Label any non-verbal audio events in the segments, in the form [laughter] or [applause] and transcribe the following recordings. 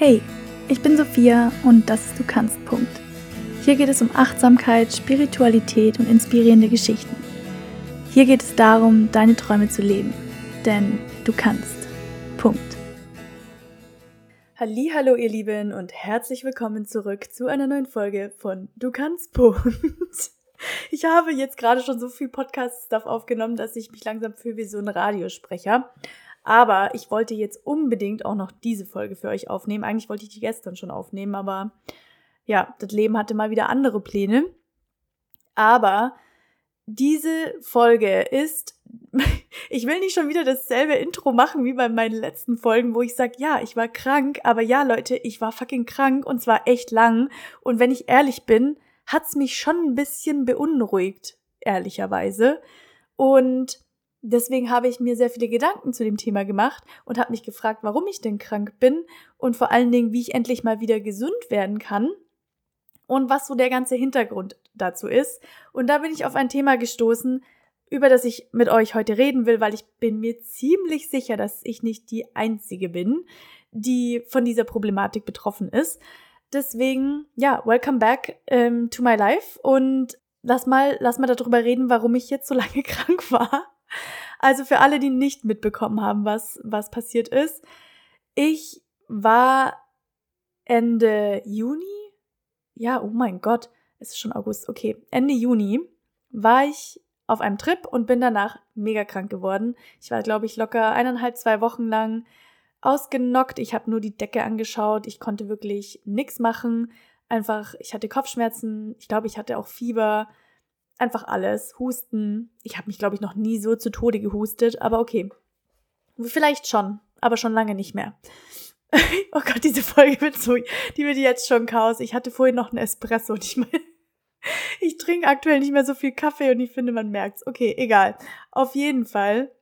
Hey, ich bin Sophia und das ist Du kannst. Punkt. Hier geht es um Achtsamkeit, Spiritualität und inspirierende Geschichten. Hier geht es darum, deine Träume zu leben. Denn du kannst. Punkt. Hallo, ihr Lieben und herzlich willkommen zurück zu einer neuen Folge von Du kannst. Punkt. Ich habe jetzt gerade schon so viel Podcast-Stuff aufgenommen, dass ich mich langsam fühle wie so ein Radiosprecher. Aber ich wollte jetzt unbedingt auch noch diese Folge für euch aufnehmen. Eigentlich wollte ich die gestern schon aufnehmen, aber ja, das Leben hatte mal wieder andere Pläne. Aber diese Folge ist, [laughs] ich will nicht schon wieder dasselbe Intro machen wie bei meinen letzten Folgen, wo ich sage, ja, ich war krank, aber ja, Leute, ich war fucking krank und zwar echt lang. Und wenn ich ehrlich bin, hat's mich schon ein bisschen beunruhigt, ehrlicherweise. Und deswegen habe ich mir sehr viele Gedanken zu dem Thema gemacht und habe mich gefragt, warum ich denn krank bin und vor allen Dingen, wie ich endlich mal wieder gesund werden kann und was so der ganze Hintergrund dazu ist. Und da bin ich auf ein Thema gestoßen, über das ich mit euch heute reden will, weil ich bin mir ziemlich sicher, dass ich nicht die Einzige bin, die von dieser Problematik betroffen ist. Deswegen, ja, welcome back ähm, to my life und lass mal, lass mal darüber reden, warum ich jetzt so [laughs] lange krank war. Also für alle, die nicht mitbekommen haben, was, was passiert ist. Ich war Ende Juni, ja, oh mein Gott, es ist schon August, okay, Ende Juni war ich auf einem Trip und bin danach mega krank geworden. Ich war, glaube ich, locker eineinhalb, zwei Wochen lang ausgenockt. Ich habe nur die Decke angeschaut. Ich konnte wirklich nichts machen. Einfach, ich hatte Kopfschmerzen. Ich glaube, ich hatte auch Fieber. Einfach alles. Husten. Ich habe mich, glaube ich, noch nie so zu Tode gehustet, aber okay. Vielleicht schon, aber schon lange nicht mehr. [laughs] oh Gott, diese Folge wird so, die wird jetzt schon Chaos. Ich hatte vorhin noch einen Espresso und ich meine, [laughs] ich trinke aktuell nicht mehr so viel Kaffee und ich finde, man merkt's. Okay, egal. Auf jeden Fall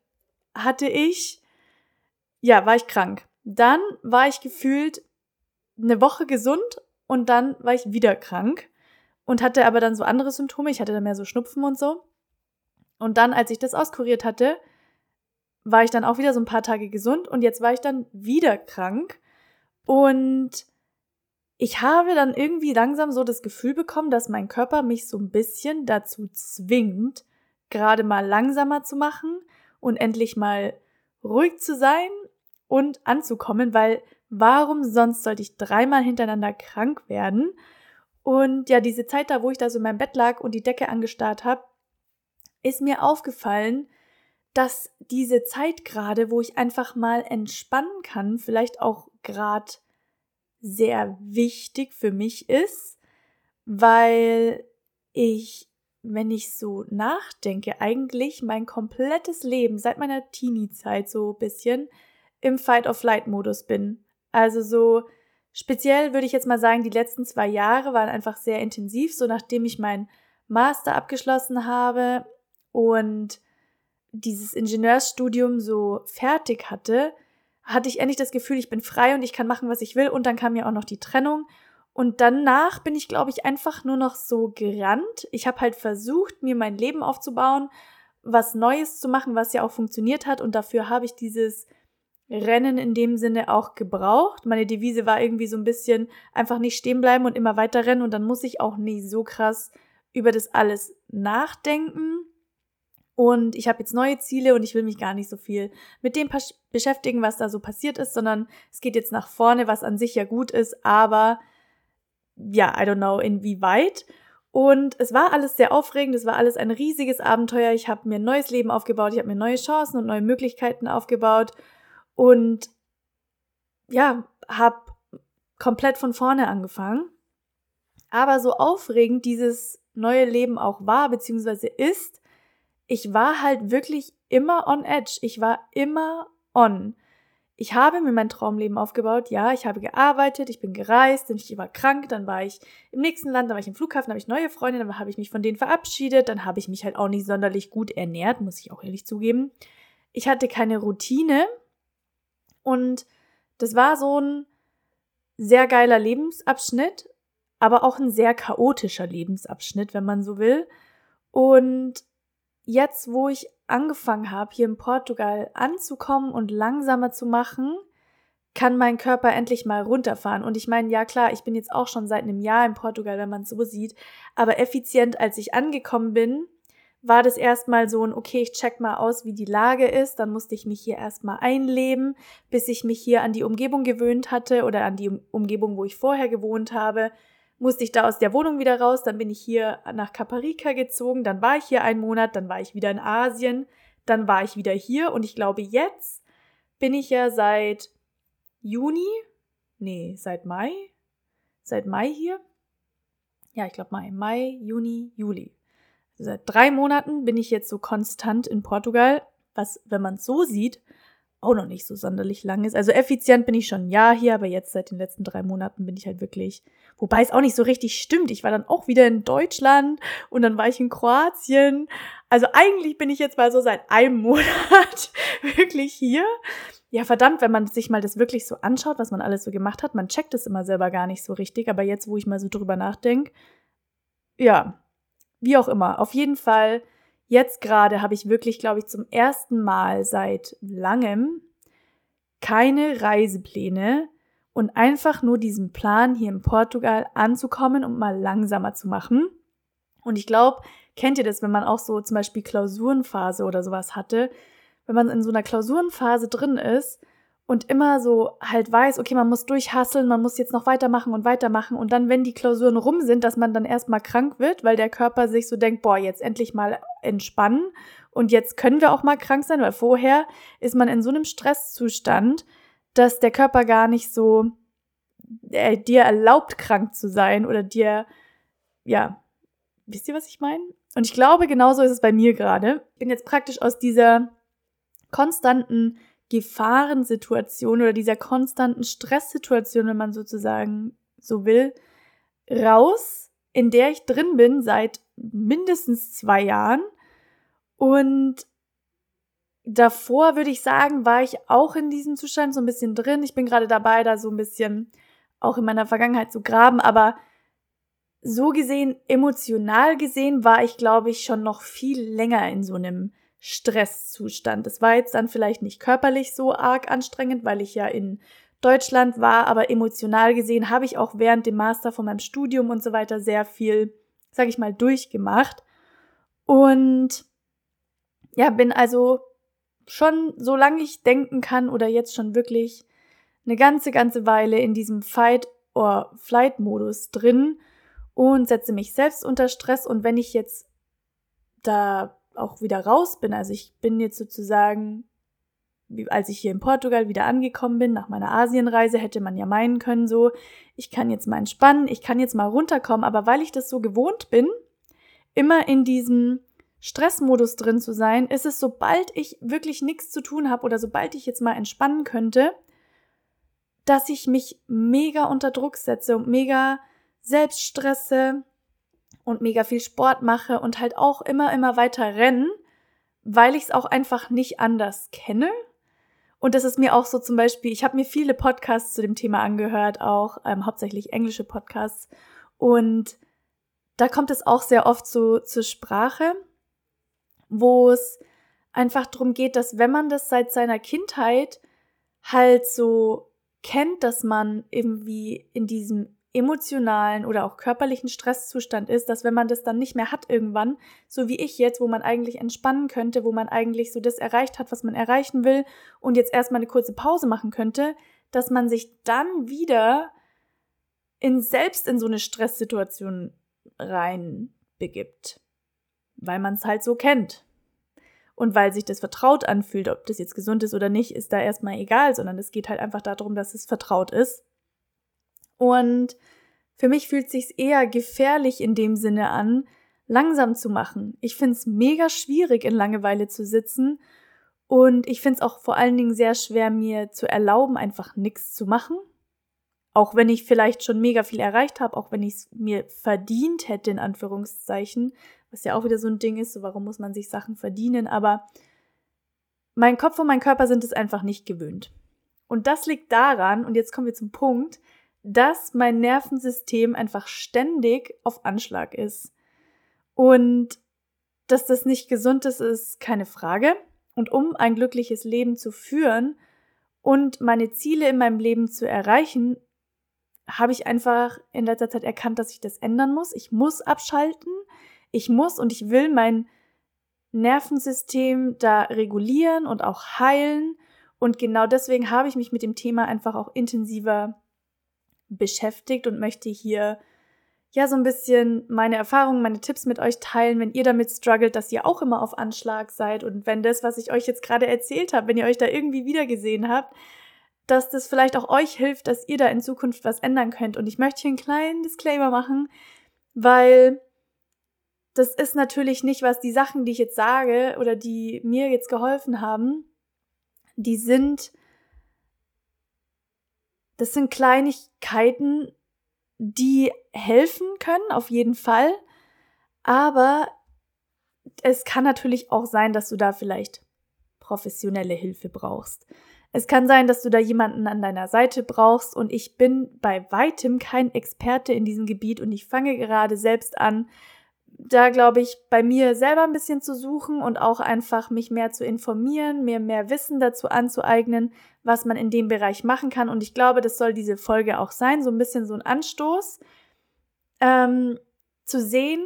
hatte ich, ja, war ich krank. Dann war ich gefühlt eine Woche gesund und dann war ich wieder krank und hatte aber dann so andere Symptome. Ich hatte dann mehr so Schnupfen und so. Und dann, als ich das auskuriert hatte, war ich dann auch wieder so ein paar Tage gesund und jetzt war ich dann wieder krank. Und ich habe dann irgendwie langsam so das Gefühl bekommen, dass mein Körper mich so ein bisschen dazu zwingt, gerade mal langsamer zu machen und endlich mal ruhig zu sein und anzukommen, weil warum sonst sollte ich dreimal hintereinander krank werden? Und ja, diese Zeit da, wo ich da so in meinem Bett lag und die Decke angestarrt habe, ist mir aufgefallen, dass diese Zeit gerade, wo ich einfach mal entspannen kann, vielleicht auch gerade sehr wichtig für mich ist, weil ich, wenn ich so nachdenke, eigentlich mein komplettes Leben seit meiner Teenie-Zeit so ein bisschen im Fight-of-Flight-Modus bin. Also so Speziell würde ich jetzt mal sagen, die letzten zwei Jahre waren einfach sehr intensiv, so nachdem ich meinen Master abgeschlossen habe und dieses Ingenieursstudium so fertig hatte, hatte ich endlich das Gefühl, ich bin frei und ich kann machen, was ich will. Und dann kam ja auch noch die Trennung. Und danach bin ich, glaube ich, einfach nur noch so gerannt. Ich habe halt versucht, mir mein Leben aufzubauen, was Neues zu machen, was ja auch funktioniert hat. Und dafür habe ich dieses Rennen in dem Sinne auch gebraucht. Meine Devise war irgendwie so ein bisschen einfach nicht stehen bleiben und immer weiter rennen und dann muss ich auch nicht so krass über das alles nachdenken. Und ich habe jetzt neue Ziele und ich will mich gar nicht so viel mit dem beschäftigen, was da so passiert ist, sondern es geht jetzt nach vorne, was an sich ja gut ist, aber ja, I don't know, inwieweit. Und es war alles sehr aufregend, es war alles ein riesiges Abenteuer. Ich habe mir ein neues Leben aufgebaut, ich habe mir neue Chancen und neue Möglichkeiten aufgebaut und ja, habe komplett von vorne angefangen. Aber so aufregend dieses neue Leben auch war, beziehungsweise ist, ich war halt wirklich immer on edge. Ich war immer on. Ich habe mir mein Traumleben aufgebaut. Ja, ich habe gearbeitet, ich bin gereist, ich war krank, dann war ich im nächsten Land, dann war ich im Flughafen, dann habe ich neue Freunde, dann habe ich mich von denen verabschiedet, dann habe ich mich halt auch nicht sonderlich gut ernährt, muss ich auch ehrlich zugeben. Ich hatte keine Routine, und das war so ein sehr geiler Lebensabschnitt, aber auch ein sehr chaotischer Lebensabschnitt, wenn man so will. Und jetzt, wo ich angefangen habe, hier in Portugal anzukommen und langsamer zu machen, kann mein Körper endlich mal runterfahren. Und ich meine, ja klar, ich bin jetzt auch schon seit einem Jahr in Portugal, wenn man es so sieht, aber effizient, als ich angekommen bin, war das erstmal so ein, okay, ich check mal aus, wie die Lage ist. Dann musste ich mich hier erstmal einleben, bis ich mich hier an die Umgebung gewöhnt hatte oder an die Umgebung, wo ich vorher gewohnt habe. Musste ich da aus der Wohnung wieder raus, dann bin ich hier nach Caparica gezogen, dann war ich hier einen Monat, dann war ich wieder in Asien, dann war ich wieder hier und ich glaube, jetzt bin ich ja seit Juni, nee, seit Mai, seit Mai hier. Ja, ich glaube Mai, Mai, Juni, Juli. Seit drei Monaten bin ich jetzt so konstant in Portugal, was, wenn man es so sieht, auch noch nicht so sonderlich lang ist. Also effizient bin ich schon ein Jahr hier, aber jetzt seit den letzten drei Monaten bin ich halt wirklich, wobei es auch nicht so richtig stimmt. Ich war dann auch wieder in Deutschland und dann war ich in Kroatien. Also eigentlich bin ich jetzt mal so seit einem [laughs] Monat wirklich hier. Ja, verdammt, wenn man sich mal das wirklich so anschaut, was man alles so gemacht hat, man checkt es immer selber gar nicht so richtig. Aber jetzt, wo ich mal so drüber nachdenke, ja, wie auch immer. Auf jeden Fall, jetzt gerade habe ich wirklich, glaube ich, zum ersten Mal seit langem keine Reisepläne und einfach nur diesen Plan, hier in Portugal anzukommen und mal langsamer zu machen. Und ich glaube, kennt ihr das, wenn man auch so zum Beispiel Klausurenphase oder sowas hatte, wenn man in so einer Klausurenphase drin ist und immer so halt weiß, okay, man muss durchhasseln, man muss jetzt noch weitermachen und weitermachen und dann, wenn die Klausuren rum sind, dass man dann erstmal krank wird, weil der Körper sich so denkt, boah, jetzt endlich mal entspannen und jetzt können wir auch mal krank sein, weil vorher ist man in so einem Stresszustand, dass der Körper gar nicht so äh, dir erlaubt, krank zu sein oder dir, ja, wisst ihr, was ich meine? Und ich glaube, genauso ist es bei mir gerade. Ich bin jetzt praktisch aus dieser konstanten Gefahrensituation oder dieser konstanten Stresssituation, wenn man sozusagen so will, raus, in der ich drin bin seit mindestens zwei Jahren. Und davor würde ich sagen, war ich auch in diesem Zustand so ein bisschen drin. Ich bin gerade dabei, da so ein bisschen auch in meiner Vergangenheit zu graben, aber so gesehen, emotional gesehen, war ich, glaube ich, schon noch viel länger in so einem Stresszustand. Das war jetzt dann vielleicht nicht körperlich so arg anstrengend, weil ich ja in Deutschland war, aber emotional gesehen habe ich auch während dem Master von meinem Studium und so weiter sehr viel, sag ich mal, durchgemacht. Und ja, bin also schon, solange ich denken kann oder jetzt schon wirklich eine ganze, ganze Weile in diesem Fight- or Flight-Modus drin und setze mich selbst unter Stress. Und wenn ich jetzt da auch wieder raus bin. Also ich bin jetzt sozusagen, als ich hier in Portugal wieder angekommen bin, nach meiner Asienreise, hätte man ja meinen können, so, ich kann jetzt mal entspannen, ich kann jetzt mal runterkommen, aber weil ich das so gewohnt bin, immer in diesem Stressmodus drin zu sein, ist es, sobald ich wirklich nichts zu tun habe oder sobald ich jetzt mal entspannen könnte, dass ich mich mega unter Druck setze und mega selbst stresse, und mega viel Sport mache und halt auch immer, immer weiter rennen, weil ich es auch einfach nicht anders kenne. Und das ist mir auch so zum Beispiel, ich habe mir viele Podcasts zu dem Thema angehört, auch ähm, hauptsächlich englische Podcasts. Und da kommt es auch sehr oft so zur Sprache, wo es einfach darum geht, dass wenn man das seit seiner Kindheit halt so kennt, dass man irgendwie in diesem emotionalen oder auch körperlichen Stresszustand ist, dass wenn man das dann nicht mehr hat irgendwann, so wie ich jetzt, wo man eigentlich entspannen könnte, wo man eigentlich so das erreicht hat, was man erreichen will und jetzt erstmal eine kurze Pause machen könnte, dass man sich dann wieder in selbst in so eine Stresssituation rein begibt, weil man es halt so kennt. Und weil sich das vertraut anfühlt, ob das jetzt gesund ist oder nicht, ist da erstmal egal, sondern es geht halt einfach darum, dass es vertraut ist. Und für mich fühlt sich's eher gefährlich in dem Sinne an, langsam zu machen. Ich find's mega schwierig, in Langeweile zu sitzen. Und ich find's auch vor allen Dingen sehr schwer, mir zu erlauben, einfach nichts zu machen. Auch wenn ich vielleicht schon mega viel erreicht habe, auch wenn ich es mir verdient hätte, in Anführungszeichen, was ja auch wieder so ein Ding ist, so warum muss man sich Sachen verdienen, aber mein Kopf und mein Körper sind es einfach nicht gewöhnt. Und das liegt daran, und jetzt kommen wir zum Punkt, dass mein Nervensystem einfach ständig auf Anschlag ist. Und dass das nicht gesund ist, ist keine Frage. Und um ein glückliches Leben zu führen und meine Ziele in meinem Leben zu erreichen, habe ich einfach in letzter Zeit erkannt, dass ich das ändern muss. Ich muss abschalten. Ich muss und ich will mein Nervensystem da regulieren und auch heilen. Und genau deswegen habe ich mich mit dem Thema einfach auch intensiver beschäftigt und möchte hier ja so ein bisschen meine Erfahrungen, meine Tipps mit euch teilen, wenn ihr damit struggelt, dass ihr auch immer auf Anschlag seid und wenn das, was ich euch jetzt gerade erzählt habe, wenn ihr euch da irgendwie wiedergesehen habt, dass das vielleicht auch euch hilft, dass ihr da in Zukunft was ändern könnt. Und ich möchte hier einen kleinen Disclaimer machen, weil das ist natürlich nicht, was die Sachen, die ich jetzt sage oder die mir jetzt geholfen haben, die sind, das sind Kleinigkeiten, die helfen können, auf jeden Fall. Aber es kann natürlich auch sein, dass du da vielleicht professionelle Hilfe brauchst. Es kann sein, dass du da jemanden an deiner Seite brauchst und ich bin bei weitem kein Experte in diesem Gebiet und ich fange gerade selbst an, da glaube ich, bei mir selber ein bisschen zu suchen und auch einfach mich mehr zu informieren, mir mehr Wissen dazu anzueignen, was man in dem Bereich machen kann. Und ich glaube, das soll diese Folge auch sein, so ein bisschen so ein Anstoß, ähm, zu sehen,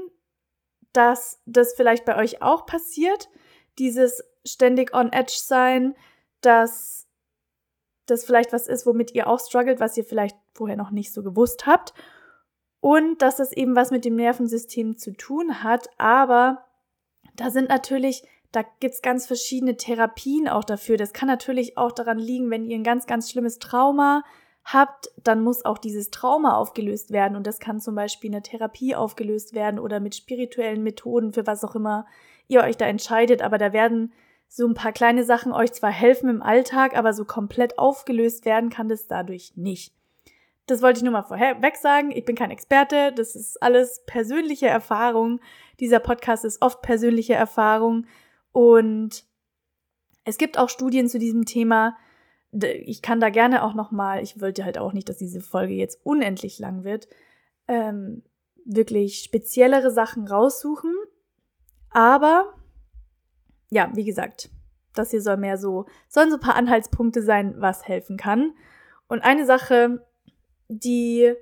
dass das vielleicht bei euch auch passiert, dieses ständig on edge sein, dass das vielleicht was ist, womit ihr auch struggelt, was ihr vielleicht vorher noch nicht so gewusst habt. Und dass das eben was mit dem Nervensystem zu tun hat. Aber da sind natürlich, da gibt es ganz verschiedene Therapien auch dafür. Das kann natürlich auch daran liegen, wenn ihr ein ganz, ganz schlimmes Trauma habt, dann muss auch dieses Trauma aufgelöst werden. Und das kann zum Beispiel in der Therapie aufgelöst werden oder mit spirituellen Methoden, für was auch immer ihr euch da entscheidet. Aber da werden so ein paar kleine Sachen euch zwar helfen im Alltag, aber so komplett aufgelöst werden kann das dadurch nicht. Das wollte ich nur mal vorweg sagen. Ich bin kein Experte. Das ist alles persönliche Erfahrung. Dieser Podcast ist oft persönliche Erfahrung. Und es gibt auch Studien zu diesem Thema. Ich kann da gerne auch noch mal, ich wollte halt auch nicht, dass diese Folge jetzt unendlich lang wird, ähm, wirklich speziellere Sachen raussuchen. Aber ja, wie gesagt, das hier soll mehr so, sollen so ein paar Anhaltspunkte sein, was helfen kann. Und eine Sache, die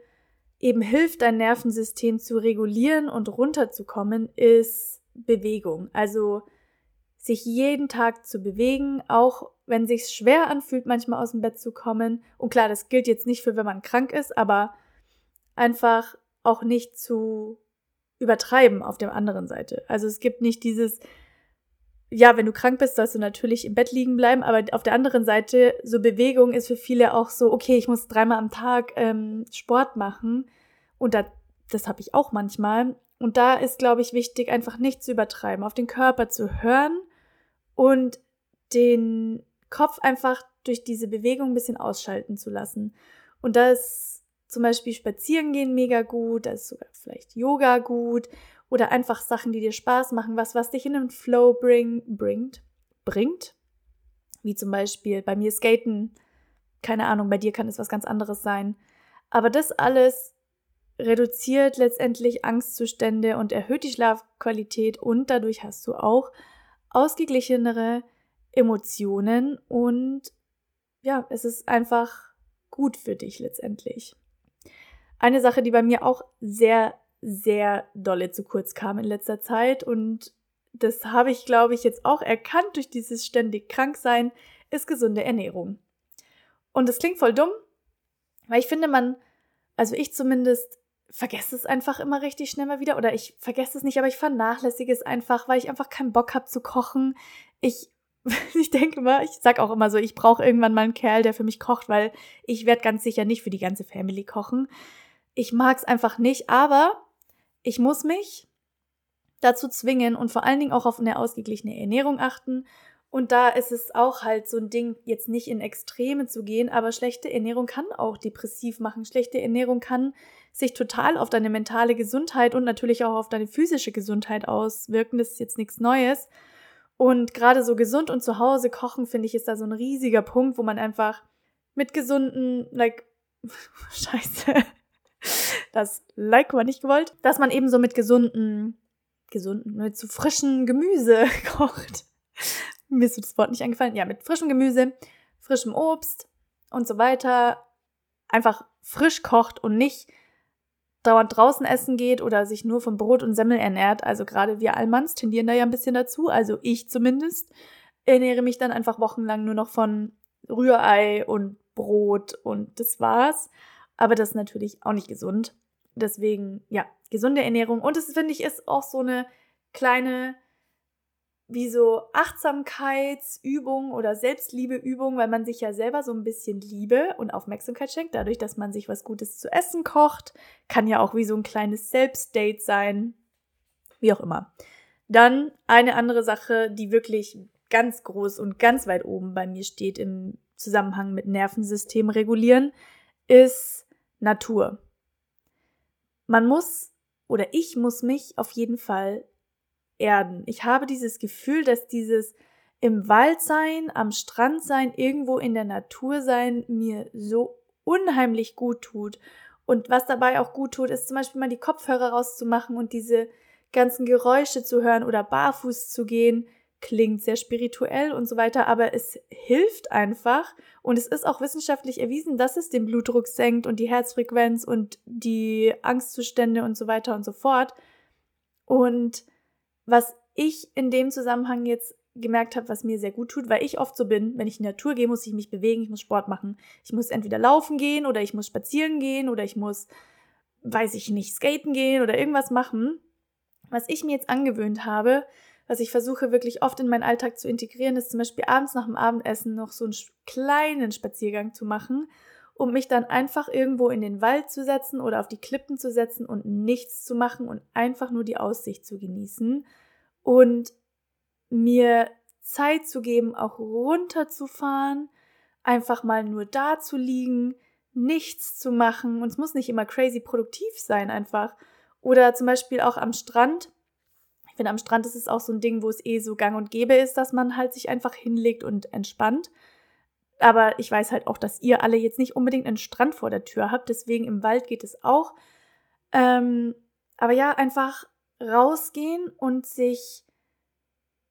eben hilft, dein Nervensystem zu regulieren und runterzukommen, ist Bewegung. Also sich jeden Tag zu bewegen, auch wenn sich schwer anfühlt, manchmal aus dem Bett zu kommen. Und klar, das gilt jetzt nicht für, wenn man krank ist, aber einfach auch nicht zu übertreiben auf der anderen Seite. Also es gibt nicht dieses, ja, wenn du krank bist, sollst du natürlich im Bett liegen bleiben, aber auf der anderen Seite, so Bewegung ist für viele auch so, okay, ich muss dreimal am Tag ähm, Sport machen und da, das habe ich auch manchmal. Und da ist, glaube ich, wichtig, einfach nicht zu übertreiben, auf den Körper zu hören und den Kopf einfach durch diese Bewegung ein bisschen ausschalten zu lassen. Und da ist zum Beispiel Spazierengehen mega gut, da ist sogar vielleicht Yoga gut oder einfach Sachen, die dir Spaß machen, was, was dich in den Flow bring, bringt, bringt. Wie zum Beispiel bei mir Skaten. Keine Ahnung, bei dir kann es was ganz anderes sein. Aber das alles reduziert letztendlich Angstzustände und erhöht die Schlafqualität und dadurch hast du auch ausgeglichenere Emotionen und ja, es ist einfach gut für dich letztendlich. Eine Sache, die bei mir auch sehr sehr dolle zu kurz kam in letzter Zeit und das habe ich, glaube ich, jetzt auch erkannt durch dieses ständig Kranksein, ist gesunde Ernährung. Und das klingt voll dumm, weil ich finde, man, also ich zumindest, vergesse es einfach immer richtig schnell mal wieder oder ich vergesse es nicht, aber ich vernachlässige es einfach, weil ich einfach keinen Bock habe zu kochen. Ich [laughs] ich denke mal, ich sag auch immer so, ich brauche irgendwann mal einen Kerl, der für mich kocht, weil ich werde ganz sicher nicht für die ganze Family kochen. Ich mag es einfach nicht, aber ich muss mich dazu zwingen und vor allen Dingen auch auf eine ausgeglichene Ernährung achten. Und da ist es auch halt so ein Ding, jetzt nicht in Extreme zu gehen, aber schlechte Ernährung kann auch depressiv machen. Schlechte Ernährung kann sich total auf deine mentale Gesundheit und natürlich auch auf deine physische Gesundheit auswirken. Das ist jetzt nichts Neues. Und gerade so gesund und zu Hause kochen, finde ich, ist da so ein riesiger Punkt, wo man einfach mit gesunden, like, [laughs] scheiße, das Like war nicht gewollt, dass man eben so mit gesunden, gesunden, mit so frischen Gemüse [laughs] kocht. Mir ist das Wort nicht eingefallen. Ja, mit frischem Gemüse, frischem Obst und so weiter einfach frisch kocht und nicht dauernd draußen essen geht oder sich nur von Brot und Semmel ernährt. Also gerade wir Allmanns tendieren da ja ein bisschen dazu, also ich zumindest, ernähre mich dann einfach wochenlang nur noch von Rührei und Brot und das war's. Aber das ist natürlich auch nicht gesund. Deswegen, ja, gesunde Ernährung. Und es finde ich ist auch so eine kleine wie so Achtsamkeitsübung oder Selbstliebeübung, weil man sich ja selber so ein bisschen Liebe und Aufmerksamkeit schenkt, dadurch, dass man sich was Gutes zu essen kocht. Kann ja auch wie so ein kleines Selbstdate sein. Wie auch immer. Dann eine andere Sache, die wirklich ganz groß und ganz weit oben bei mir steht im Zusammenhang mit Nervensystem regulieren, ist Natur. Man muss oder ich muss mich auf jeden Fall erden. Ich habe dieses Gefühl, dass dieses im Wald sein, am Strand sein, irgendwo in der Natur sein, mir so unheimlich gut tut. Und was dabei auch gut tut, ist zum Beispiel mal die Kopfhörer rauszumachen und diese ganzen Geräusche zu hören oder barfuß zu gehen. Klingt sehr spirituell und so weiter, aber es hilft einfach und es ist auch wissenschaftlich erwiesen, dass es den Blutdruck senkt und die Herzfrequenz und die Angstzustände und so weiter und so fort. Und was ich in dem Zusammenhang jetzt gemerkt habe, was mir sehr gut tut, weil ich oft so bin, wenn ich in die Natur gehe, muss ich mich bewegen, ich muss Sport machen. Ich muss entweder laufen gehen oder ich muss spazieren gehen oder ich muss, weiß ich nicht, skaten gehen oder irgendwas machen. Was ich mir jetzt angewöhnt habe, was ich versuche wirklich oft in meinen Alltag zu integrieren, ist zum Beispiel abends nach dem Abendessen noch so einen kleinen Spaziergang zu machen, um mich dann einfach irgendwo in den Wald zu setzen oder auf die Klippen zu setzen und nichts zu machen und einfach nur die Aussicht zu genießen und mir Zeit zu geben, auch runterzufahren, einfach mal nur da zu liegen, nichts zu machen. Und es muss nicht immer crazy produktiv sein, einfach. Oder zum Beispiel auch am Strand. Finde, am Strand ist es auch so ein Ding, wo es eh so gang und gäbe ist, dass man halt sich einfach hinlegt und entspannt. Aber ich weiß halt auch, dass ihr alle jetzt nicht unbedingt einen Strand vor der Tür habt. Deswegen im Wald geht es auch. Ähm, aber ja, einfach rausgehen und sich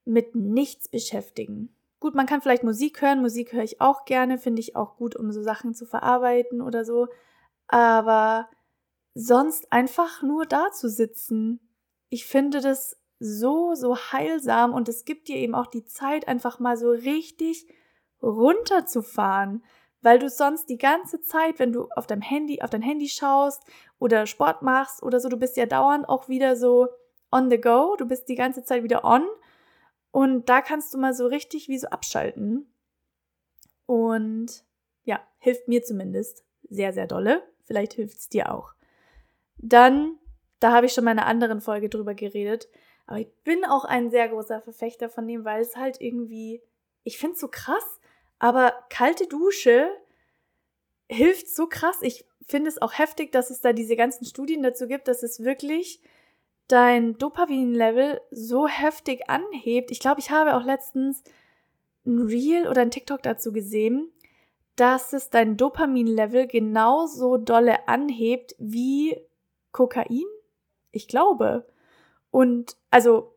mit nichts beschäftigen. Gut, man kann vielleicht Musik hören. Musik höre ich auch gerne, finde ich auch gut, um so Sachen zu verarbeiten oder so. Aber sonst einfach nur da zu sitzen. Ich finde das so, so heilsam und es gibt dir eben auch die Zeit, einfach mal so richtig runterzufahren, weil du sonst die ganze Zeit, wenn du auf deinem Handy, auf dein Handy schaust oder Sport machst oder so, du bist ja dauernd auch wieder so on the go, du bist die ganze Zeit wieder on und da kannst du mal so richtig wie so abschalten. Und ja, hilft mir zumindest sehr, sehr dolle. Vielleicht hilft es dir auch. Dann, da habe ich schon mal in einer anderen Folge drüber geredet, aber ich bin auch ein sehr großer Verfechter von dem, weil es halt irgendwie, ich finde es so krass, aber kalte Dusche hilft so krass. Ich finde es auch heftig, dass es da diese ganzen Studien dazu gibt, dass es wirklich dein Dopamin-Level so heftig anhebt. Ich glaube, ich habe auch letztens ein Reel oder ein TikTok dazu gesehen, dass es dein Dopamin-Level genauso dolle anhebt wie Kokain. Ich glaube. Und also,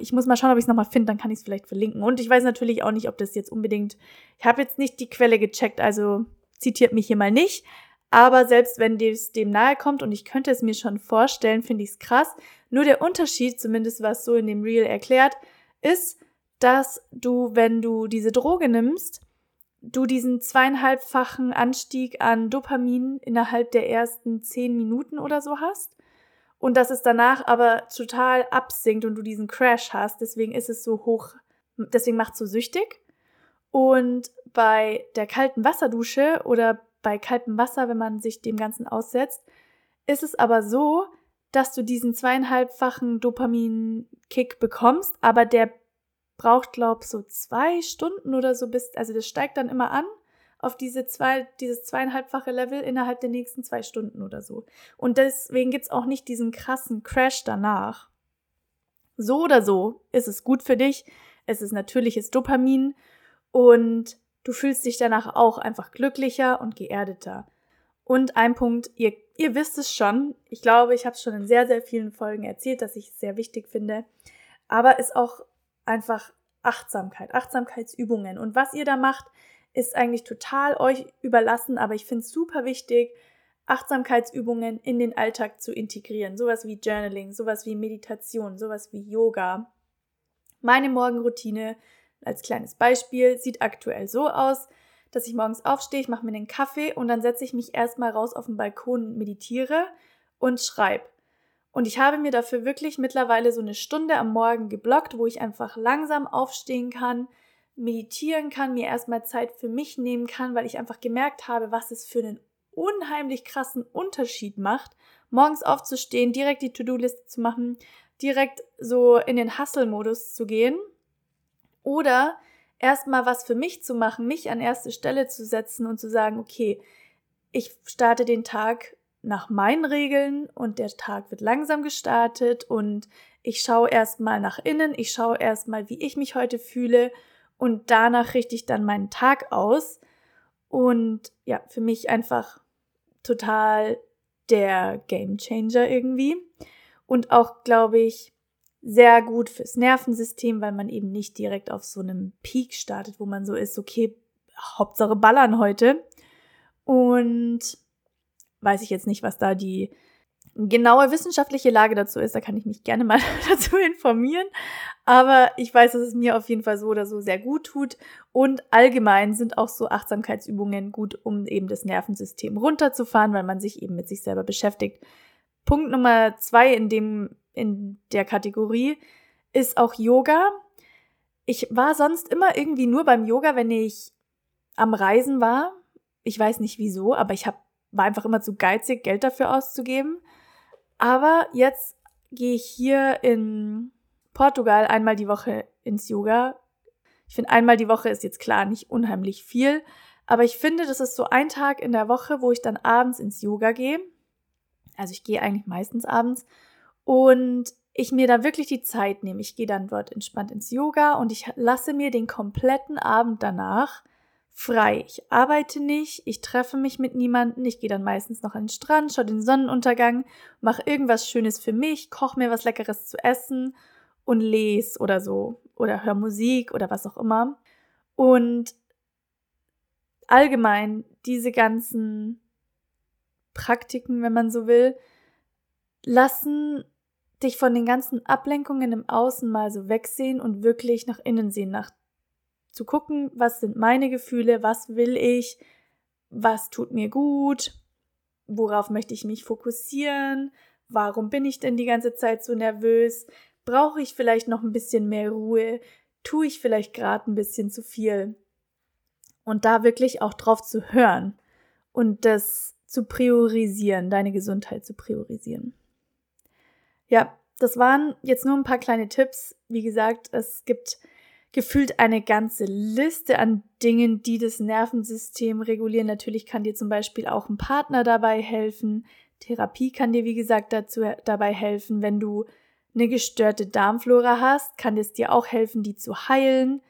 ich muss mal schauen, ob ich es nochmal finde, dann kann ich es vielleicht verlinken. Und ich weiß natürlich auch nicht, ob das jetzt unbedingt. Ich habe jetzt nicht die Quelle gecheckt, also zitiert mich hier mal nicht. Aber selbst wenn es dem nahe kommt und ich könnte es mir schon vorstellen, finde ich es krass. Nur der Unterschied, zumindest was so in dem Reel erklärt, ist, dass du, wenn du diese Droge nimmst, du diesen zweieinhalbfachen Anstieg an Dopamin innerhalb der ersten zehn Minuten oder so hast. Und dass es danach aber total absinkt und du diesen Crash hast. Deswegen ist es so hoch, deswegen macht es so süchtig. Und bei der kalten Wasserdusche oder bei kaltem Wasser, wenn man sich dem Ganzen aussetzt, ist es aber so, dass du diesen zweieinhalbfachen Dopamin-Kick bekommst, aber der braucht, glaub so zwei Stunden oder so bis, also das steigt dann immer an auf diese zwei, dieses zweieinhalbfache Level innerhalb der nächsten zwei Stunden oder so. Und deswegen gibt es auch nicht diesen krassen Crash danach. So oder so ist es gut für dich. Es ist natürliches Dopamin und Du fühlst dich danach auch einfach glücklicher und geerdeter. Und ein Punkt, ihr, ihr wisst es schon, ich glaube, ich habe es schon in sehr, sehr vielen Folgen erzählt, dass ich es sehr wichtig finde, aber ist auch einfach Achtsamkeit, Achtsamkeitsübungen. Und was ihr da macht, ist eigentlich total euch überlassen, aber ich finde es super wichtig, Achtsamkeitsübungen in den Alltag zu integrieren. Sowas wie Journaling, sowas wie Meditation, sowas wie Yoga. Meine Morgenroutine als kleines Beispiel sieht aktuell so aus, dass ich morgens aufstehe, ich mache mir einen Kaffee und dann setze ich mich erstmal raus auf den Balkon, meditiere und schreibe. Und ich habe mir dafür wirklich mittlerweile so eine Stunde am Morgen geblockt, wo ich einfach langsam aufstehen kann, meditieren kann, mir erstmal Zeit für mich nehmen kann, weil ich einfach gemerkt habe, was es für einen unheimlich krassen Unterschied macht, morgens aufzustehen, direkt die To-Do-Liste zu machen, direkt so in den Hustle-Modus zu gehen oder erstmal was für mich zu machen, mich an erste Stelle zu setzen und zu sagen, okay, ich starte den Tag nach meinen Regeln und der Tag wird langsam gestartet und ich schaue erstmal nach innen, ich schaue erstmal, wie ich mich heute fühle und danach richte ich dann meinen Tag aus. Und ja, für mich einfach total der Game Changer irgendwie. Und auch, glaube ich, sehr gut fürs Nervensystem, weil man eben nicht direkt auf so einem Peak startet, wo man so ist, okay, Hauptsache ballern heute. Und weiß ich jetzt nicht, was da die genaue wissenschaftliche Lage dazu ist. Da kann ich mich gerne mal [laughs] dazu informieren. Aber ich weiß, dass es mir auf jeden Fall so oder so sehr gut tut. Und allgemein sind auch so Achtsamkeitsübungen gut, um eben das Nervensystem runterzufahren, weil man sich eben mit sich selber beschäftigt. Punkt Nummer zwei in dem in der Kategorie ist auch Yoga. Ich war sonst immer irgendwie nur beim Yoga, wenn ich am Reisen war. Ich weiß nicht wieso, aber ich hab, war einfach immer zu geizig, Geld dafür auszugeben. Aber jetzt gehe ich hier in Portugal einmal die Woche ins Yoga. Ich finde, einmal die Woche ist jetzt klar nicht unheimlich viel, aber ich finde, das ist so ein Tag in der Woche, wo ich dann abends ins Yoga gehe. Also ich gehe eigentlich meistens abends und ich mir da wirklich die Zeit nehme. Ich gehe dann dort entspannt ins Yoga und ich lasse mir den kompletten Abend danach frei. Ich arbeite nicht, ich treffe mich mit niemandem, ich gehe dann meistens noch an den Strand, schaue den Sonnenuntergang, mache irgendwas Schönes für mich, koche mir was Leckeres zu essen und lese oder so oder höre Musik oder was auch immer. Und allgemein diese ganzen Praktiken, wenn man so will, lassen dich von den ganzen Ablenkungen im Außen mal so wegsehen und wirklich nach innen sehen, nach zu gucken, was sind meine Gefühle, was will ich, was tut mir gut, worauf möchte ich mich fokussieren, warum bin ich denn die ganze Zeit so nervös, brauche ich vielleicht noch ein bisschen mehr Ruhe, tue ich vielleicht gerade ein bisschen zu viel. Und da wirklich auch drauf zu hören und das zu priorisieren, deine Gesundheit zu priorisieren. Ja, das waren jetzt nur ein paar kleine Tipps. Wie gesagt, es gibt gefühlt eine ganze Liste an Dingen, die das Nervensystem regulieren. Natürlich kann dir zum Beispiel auch ein Partner dabei helfen. Therapie kann dir, wie gesagt, dazu dabei helfen. Wenn du eine gestörte Darmflora hast, kann es dir auch helfen, die zu heilen.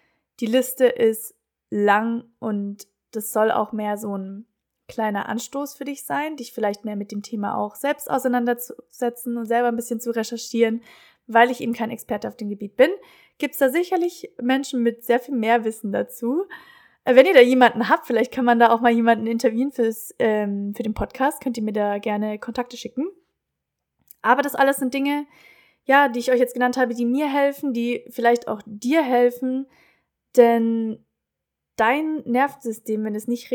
Die Liste ist lang und das soll auch mehr so ein kleiner Anstoß für dich sein, dich vielleicht mehr mit dem Thema auch selbst auseinanderzusetzen und selber ein bisschen zu recherchieren, weil ich eben kein Experte auf dem Gebiet bin. Gibt es da sicherlich Menschen mit sehr viel mehr Wissen dazu. Äh, wenn ihr da jemanden habt, vielleicht kann man da auch mal jemanden interviewen fürs, ähm, für den Podcast, könnt ihr mir da gerne Kontakte schicken. Aber das alles sind Dinge, ja, die ich euch jetzt genannt habe, die mir helfen, die vielleicht auch dir helfen, denn dein Nervensystem, wenn es nicht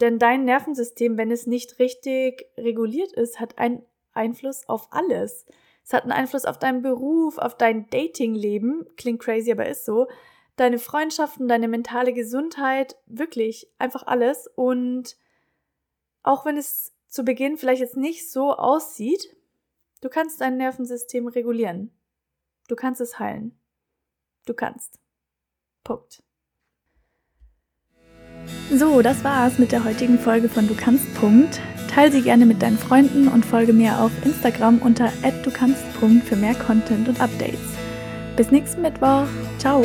denn dein Nervensystem, wenn es nicht richtig reguliert ist, hat einen Einfluss auf alles. Es hat einen Einfluss auf deinen Beruf, auf dein Datingleben. Klingt crazy, aber ist so. Deine Freundschaften, deine mentale Gesundheit, wirklich einfach alles. Und auch wenn es zu Beginn vielleicht jetzt nicht so aussieht, du kannst dein Nervensystem regulieren. Du kannst es heilen. Du kannst. Punkt. So, das war's mit der heutigen Folge von Du kannst. Punkt. Teil sie gerne mit deinen Freunden und folge mir auf Instagram unter @dukannst. für mehr Content und Updates. Bis nächsten Mittwoch. Ciao.